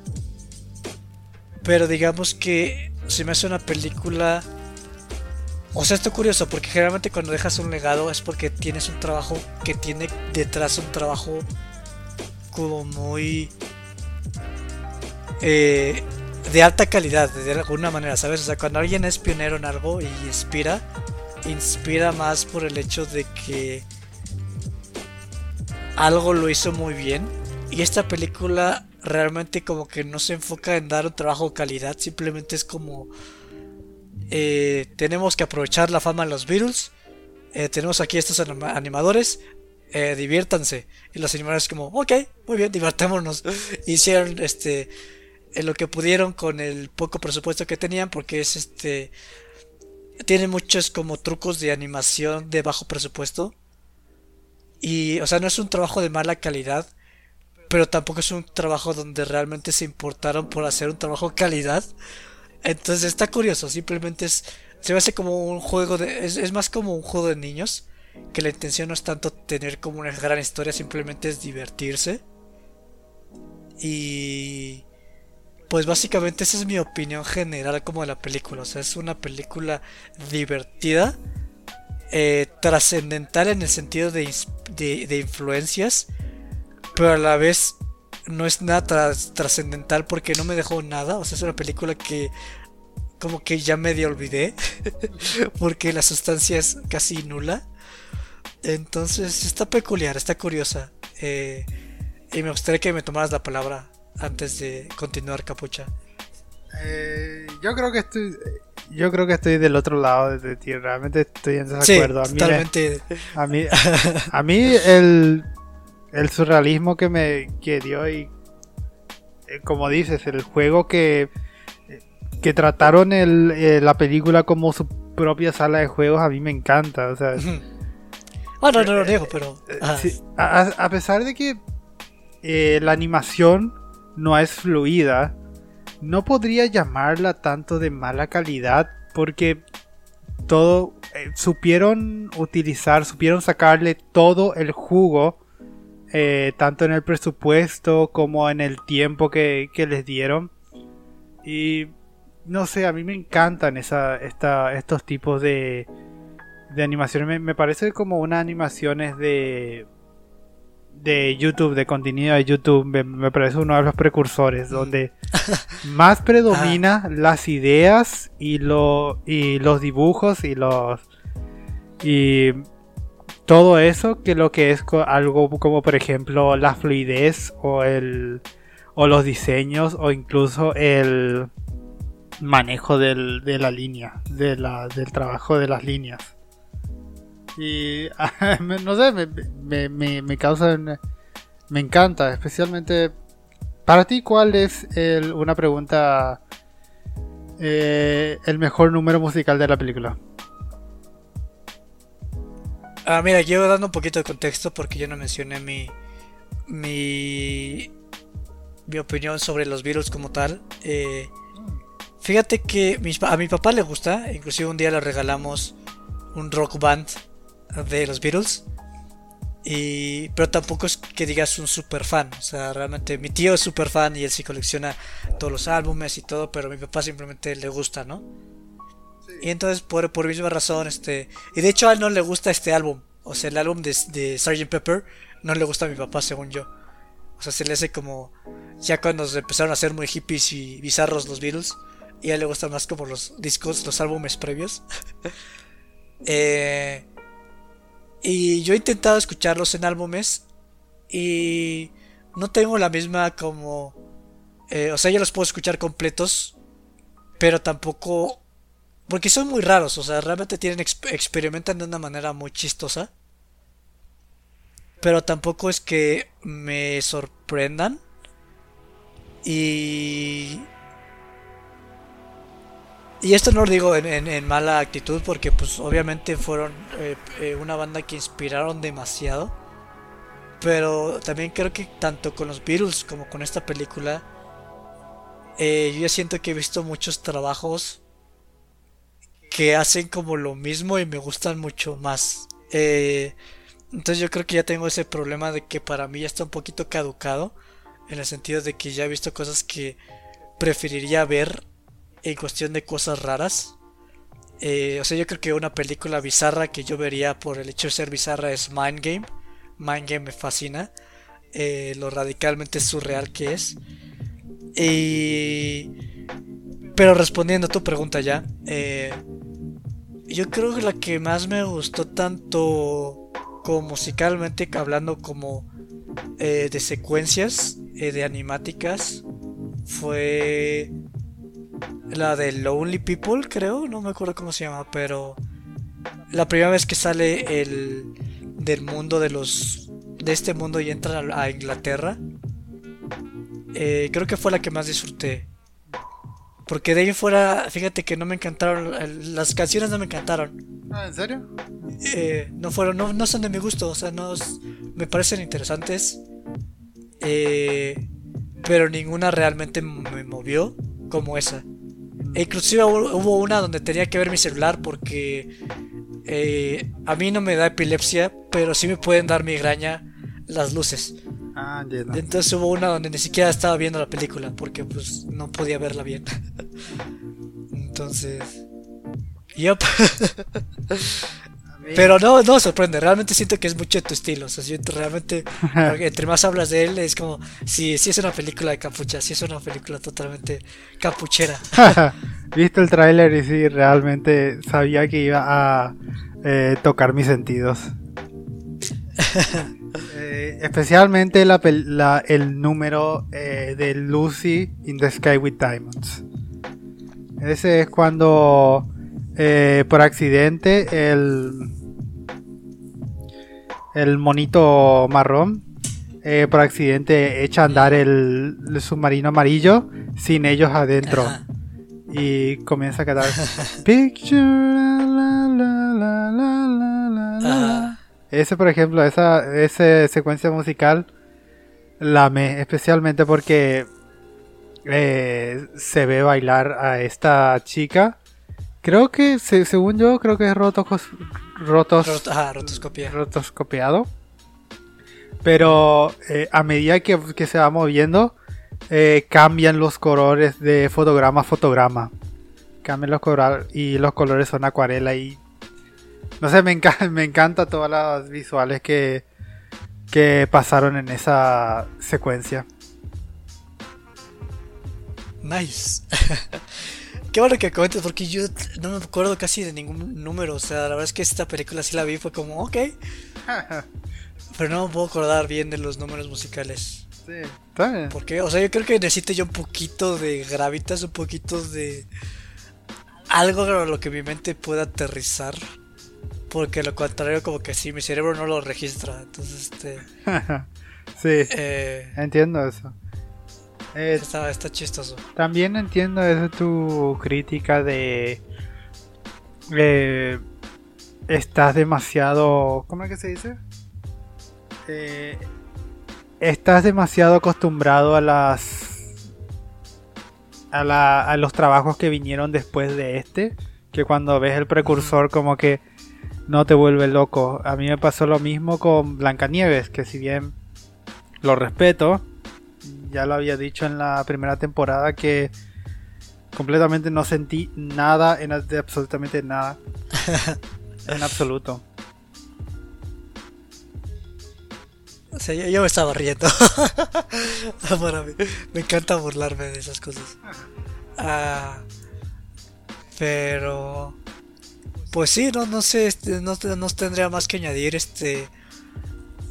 Pero digamos que se me hace una película... O sea, esto curioso, porque generalmente cuando dejas un legado es porque tienes un trabajo que tiene detrás un trabajo como muy... Eh, de alta calidad, de alguna manera, ¿sabes? O sea, cuando alguien es pionero en algo y inspira, inspira más por el hecho de que algo lo hizo muy bien. Y esta película realmente como que no se enfoca en dar un trabajo de calidad, simplemente es como... Eh, tenemos que aprovechar la fama de los Beatles. Eh, tenemos aquí estos animadores. Eh, diviértanse. Y los animadores como, ok, muy bien, divertémonos. Hicieron este en lo que pudieron con el poco presupuesto que tenían porque es este tiene muchos como trucos de animación de bajo presupuesto y o sea no es un trabajo de mala calidad pero tampoco es un trabajo donde realmente se importaron por hacer un trabajo de calidad entonces está curioso simplemente es se me hace como un juego de es, es más como un juego de niños que la intención no es tanto tener como una gran historia simplemente es divertirse y pues básicamente esa es mi opinión general como de la película. O sea, es una película divertida, eh, trascendental en el sentido de, influencias, pero a la vez no es nada trascendental porque no me dejó nada. O sea, es una película que como que ya medio olvidé porque la sustancia es casi nula. Entonces está peculiar, está curiosa. Eh, y me gustaría que me tomaras la palabra antes de continuar, Capucha. Eh, yo creo que estoy yo creo que estoy del otro lado de ti realmente estoy en desacuerdo a mí totalmente a mí a mí el, el surrealismo que me que dio y eh, como dices el juego que que trataron el, eh, la película como su propia sala de juegos a mí me encanta o sea ah no no lo digo pero a, pesar de que la animación no es fluida no podría llamarla tanto de mala calidad porque todo eh, supieron utilizar, supieron sacarle todo el jugo, eh, tanto en el presupuesto como en el tiempo que, les dieron. Y no sé, a mí me encantan esa, esta, estos tipos de, de animaciones. Me, me parece como unas animaciones de de YouTube, de contenido de YouTube, me, parece uno de los precursores, mm. donde más predomina ah. las ideas y, lo, y los dibujos y los... y todo eso que lo que es algo como por ejemplo la fluidez o el o los diseños o incluso el manejo del, de la línea de la, del trabajo de las líneas y no sé, me, me, me, causa. Me encanta, especialmente. Para ti, ¿cuál es el, una pregunta. Eh, el mejor número musical de la película? Ah, mira, yo dando un poquito de contexto porque yo no mencioné mi. Mi. Mi opinión sobre los Beatles como tal. Eh, fíjate que a mi papá le gusta, inclusive un día le regalamos un rock band de los Beatles. Y, pero tampoco es que digas un super fan. O sea, realmente mi tío es super fan y él sí colecciona todos los álbumes y todo, pero a mi papá simplemente le gusta, ¿no? Y entonces, por, por misma razón, este. Y de hecho, a él no le gusta este álbum. O sea, el álbum de, de Sgt. Pepper no le gusta a mi papá, según yo. O sea, se le hace como. Ya cuando se empezaron a ser muy hippies y bizarros los Beatles. Y a él le gustan más como los discos, los álbumes previos. eh. Y yo he intentado escucharlos en álbumes y no tengo la misma como... Eh, o sea, yo los puedo escuchar completos, pero tampoco... Porque son muy raros, o sea, realmente tienen experimentan de una manera muy chistosa. Pero tampoco es que me sorprendan. Y y esto no lo digo en, mala actitud porque pues obviamente fueron eh, eh, una banda que inspiraron demasiado. Pero también creo que tanto con los Beatles como con esta película, eh, yo ya siento que he visto muchos trabajos que hacen como lo mismo y me gustan mucho más. entonces yo creo que ya tengo ese problema de que para mí ya está un poquito caducado. En el sentido de que ya he visto cosas que preferiría ver en cuestión de cosas raras. Eh, o sea, yo creo que una película bizarra que yo vería por el hecho de ser bizarra es Mind Game. Mind Game me fascina. Eh, lo radicalmente surreal que es. Y... Pero respondiendo a tu pregunta ya. Eh, yo creo que la que más me gustó tanto como musicalmente hablando como de secuencias de animáticas fue la de Lonely People, creo, no me acuerdo cómo se llama, pero la primera vez que sale el del mundo de los de este mundo y entra a Inglaterra, eh, creo que fue la que más disfruté. Porque de ahí fuera, fíjate que no me encantaron, las canciones no me encantaron. Ah, ¿En serio? Eh, no fueron, no, son de mi gusto, o sea, no me parecen interesantes. Eh, pero ninguna realmente me movió como esa. E inclusive hubo una donde tenía que ver mi celular porque eh, a mí no me da epilepsia, pero sí me pueden dar migraña las luces. Ah, Entonces hubo una donde ni siquiera estaba viendo la película porque pues no podía verla bien. Entonces... Yep. Pero no, no sorprende, realmente siento que es mucho de tu estilo. O sea, siento realmente, entre más hablas de él, es como, sí, sí es una película de capucha, sí es una película totalmente capuchera. Viste el tráiler y sí, realmente sabía que iba a eh, tocar mis sentidos. Eh, especialmente la, el número eh, de Lucy in the Sky with Diamonds. Ese es cuando por accidente el, el monito marrón por accidente echa a andar el, submarino amarillo sin ellos adentro. Y comienza a cantar Picture ese, por ejemplo, esa, esa secuencia musical la me especialmente porque eh, se ve bailar a esta chica. Creo que, según yo, creo que es rotos, rotos, rotoscopiado. Pero eh, a medida que, se va moviendo, eh, cambian los colores de fotograma a fotograma. Cambian los colores y los colores son acuarela y no sé, me, encanta, me encanta todas las visuales que, que pasaron en esa secuencia. Nice. Qué bueno que comentes porque yo no me acuerdo casi de ningún número. O sea, la verdad es que esta película sí la vi, fue como, ok. Pero no me puedo acordar bien de los números musicales. Sí, está bien. Porque, o sea, yo creo que necesito yo un poquito de gravitas, un poquito de algo a lo que mi mente pueda aterrizar porque lo contrario, como que sí, mi cerebro no lo registra. Entonces, este. sí. Eh, entiendo eso. Eh, está, está, chistoso. También entiendo eso tu crítica de. Eh, estás demasiado. ¿Cómo es que se dice? Eh, estás demasiado acostumbrado a las. A, la, a los trabajos que vinieron después de este. Que cuando ves el precursor, como que no te vuelve loco. A mí me pasó lo mismo con Blancanieves, que si bien lo respeto, ya lo había dicho en la primera temporada que completamente no sentí nada, en, de absolutamente nada. en absoluto. O sea, yo, me estaba riendo. Para mí, me encanta burlarme de esas cosas. Ah, pero pues sí, no, no sé, este, no, no tendría más que añadir, este...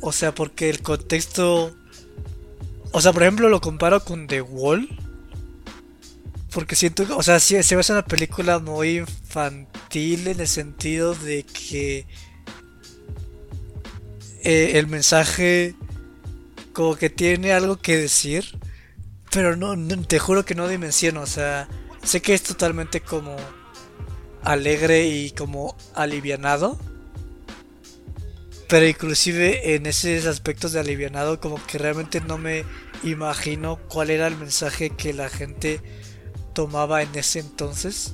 O sea, porque el contexto... O sea, por ejemplo, lo comparo con The Wall. Porque siento que, o sea, si se ve una película muy infantil en el sentido de que eh, el mensaje como que tiene algo que decir, pero no, te juro que no dimensiono, o sea, sé que es totalmente como alegre y como alivianado. Pero inclusive en esos aspectos de alivianado como que realmente no me imagino cuál era el mensaje que la gente tomaba en ese entonces.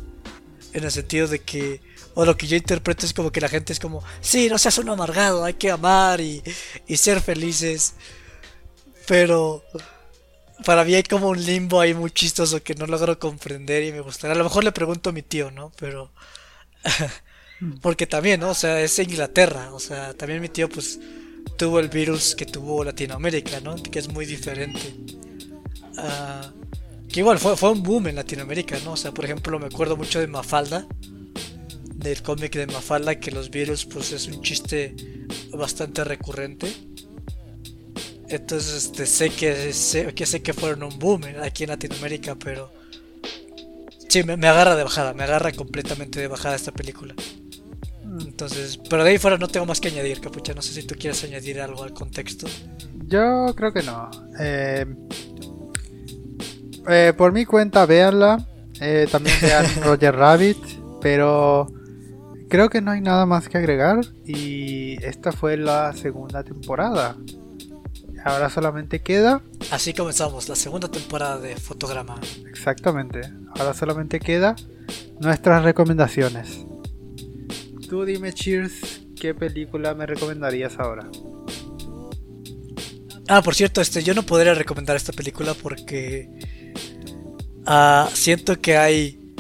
En el sentido de que, o lo que yo interpreto es como que la gente es como, sí, no seas un amargado, hay que amar y, y ser felices. Pero para mí hay como un limbo ahí muy chistoso que no logro comprender y me gustaría. A lo mejor le pregunto a mi tío, ¿no? Pero. Porque también, ¿no? O sea, es Inglaterra. O sea, también mi tío, pues, tuvo el virus que tuvo Latinoamérica, ¿no? Que es muy diferente. Ah, que igual fue, fue un boom en Latinoamérica, ¿no? O sea, por ejemplo, me acuerdo mucho de Mafalda. Del cómic de Mafalda, que los virus, pues, es un chiste bastante recurrente. Entonces este, sé que sé, que sé que fueron un boom aquí en Latinoamérica, pero sí me, agarra de bajada, me agarra completamente de bajada esta película. Entonces, pero de ahí fuera no tengo más que añadir, Capucha. No sé si tú quieres añadir algo al contexto. Yo creo que no. Eh, eh, por mi cuenta, véanla. Eh, también vean Roger Rabbit. Pero creo que no hay nada más que agregar. Y esta fue la segunda temporada. Ahora solamente queda. Así comenzamos la segunda temporada de Fotograma. Exactamente. Ahora solamente queda nuestras recomendaciones. Tú dime, Cheers, ¿qué película me recomendarías ahora? Ah, por cierto, este, yo no podría recomendar esta película porque uh, siento que hay,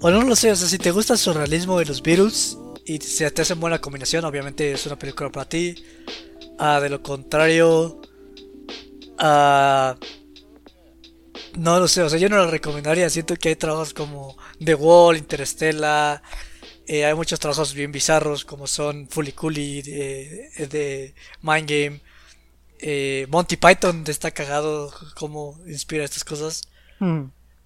o no lo sé, o sea, si te gusta el surrealismo de los Beatles y se te hacen buena combinación, obviamente es una película para ti. Ah, de lo contrario, ah, no lo sé, o sea, yo no la recomendaría. Siento que hay trabajos como The Wall, Interstellar. Eh, hay muchos trabajos bien bizarros como son Fully Cooley de, de Mind Game. Eh, Monty Python está cagado como inspira estas cosas. Mm.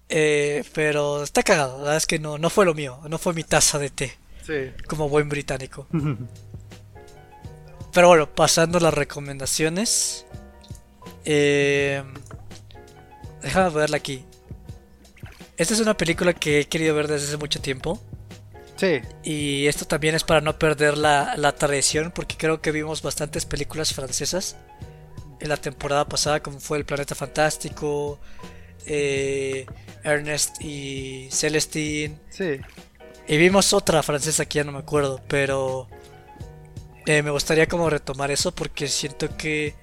Eh, pero está cagado, la verdad es que no, no fue lo mío, no fue mi taza de té, Sí. como buen británico. Pero bueno, pasando a las recomendaciones. Eh, déjame verla aquí. Esta es una película que he querido ver desde hace mucho tiempo. Sí. Y esto también es para no perder la, la tradición, porque creo que vimos bastantes películas francesas en la temporada pasada, como fue El Planeta Fantástico, eh, Ernest y Celestine. Sí. Y vimos otra francesa que ya no me acuerdo, pero eh, me gustaría como retomar eso porque siento que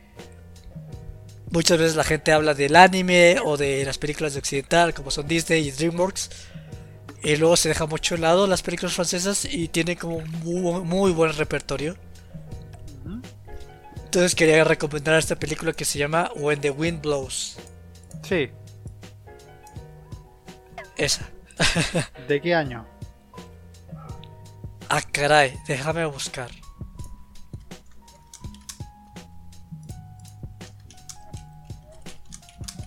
muchas veces la gente habla del anime o de las películas de occidental como son Disney y DreamWorks y luego se deja mucho de lado las películas francesas y tiene como muy, muy buen repertorio. Entonces quería recomendar esta película que se llama When the Wind Blows. Sí. Esa. ¿De qué año? Ah, caray, déjame buscar.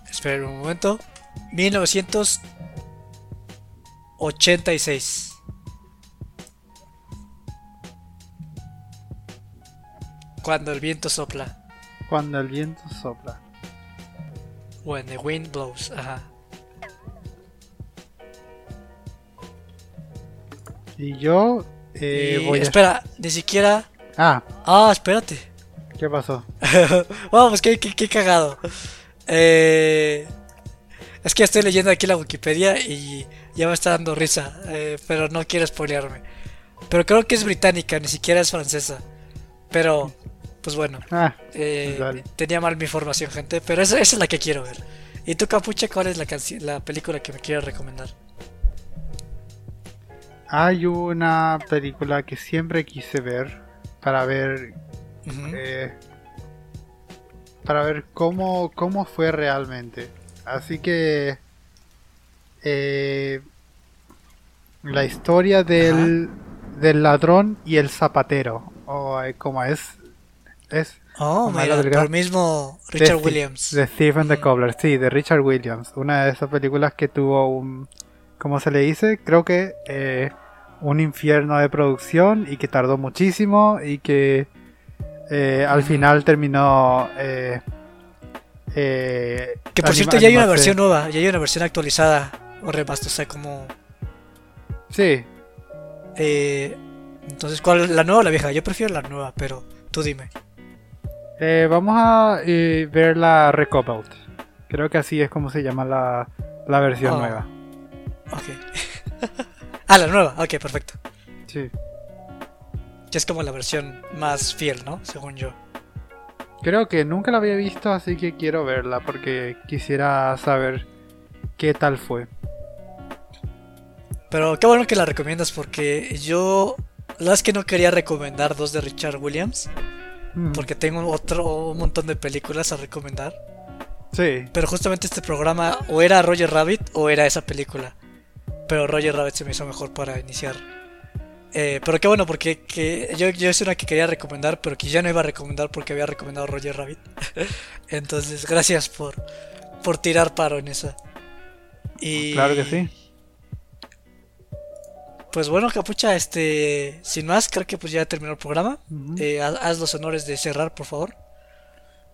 Espera un momento. 1986. Cuando el viento sopla. Cuando el viento sopla. When the wind blows. Ajá. Y yo eh, Y voy a... espera, ni siquiera. Ah, Ah, espérate. ¿qué pasó? Vamos, qué, qué, qué cagado. Eh, es que estoy leyendo aquí la Wikipedia y ya me está dando risa, eh, pero no quiero spoilearme. Pero creo que es británica, ni siquiera es francesa. Pero, pues bueno, Ah, eh, Dale. tenía mal mi información, gente, pero esa, esa es la que quiero ver. ¿Y tú, Capucha, cuál es la, la película que me quieres recomendar? hay una película que siempre quise ver para ver eh, para ver cómo, cómo fue realmente. Así que eh, la historia del, del ladrón y el zapatero, o eh, como es, es Oh, mira, por el mismo Richard Williams. de Stephen the Ujú. Cobbler, sí, de Richard Williams, una de esas películas que tuvo un, ¿cómo se le dice? Creo que eh, un infierno de producción y que tardó muchísimo y que eh, al final terminó eh, eh, Que por cierto ya hay una versión nueva, ya hay una versión actualizada o remaster, o sea, como... Sí, eh, entonces, ¿cuál es la nueva o la vieja? Yo prefiero la nueva, pero tú dime. eh, vamos a eh, ver la Recoupled. Creo que así es como se llama la, la versión Oh. nueva. Ok. ah, la nueva, ok, perfecto. Sí. Que es como la versión más fiel, ¿no? Según yo. Creo que nunca la había visto, así que quiero verla porque quisiera saber qué tal fue. Pero qué bueno que la recomiendas porque yo... La verdad es que no quería recomendar dos de Richard Williams, Mm, porque tengo otro un montón de películas a recomendar. Sí, Pero justamente este programa o era Roger Rabbit o era esa película. Pero Roger Rabbit se me hizo mejor para iniciar. Eh, pero qué bueno, porque que yo, yo es una que quería recomendar, pero que ya no iba a recomendar porque había recomendado Roger Rabbit. Entonces, gracias por, por tirar paro en esa. Y, claro que sí. Pues bueno, Capucha, este, sin más, creo que pues ya terminó el programa. Eh, haz, haz los honores de cerrar, por favor.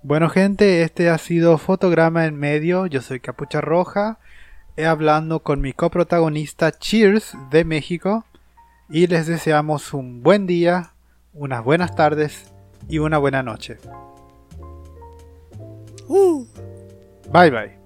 Bueno gente, este ha sido Fotograma en Medio, yo soy Capucha Roja, he hablando con mi coprotagonista Cheers de México y les deseamos un buen día, unas buenas tardes y una buena noche. Uh. Bye bye.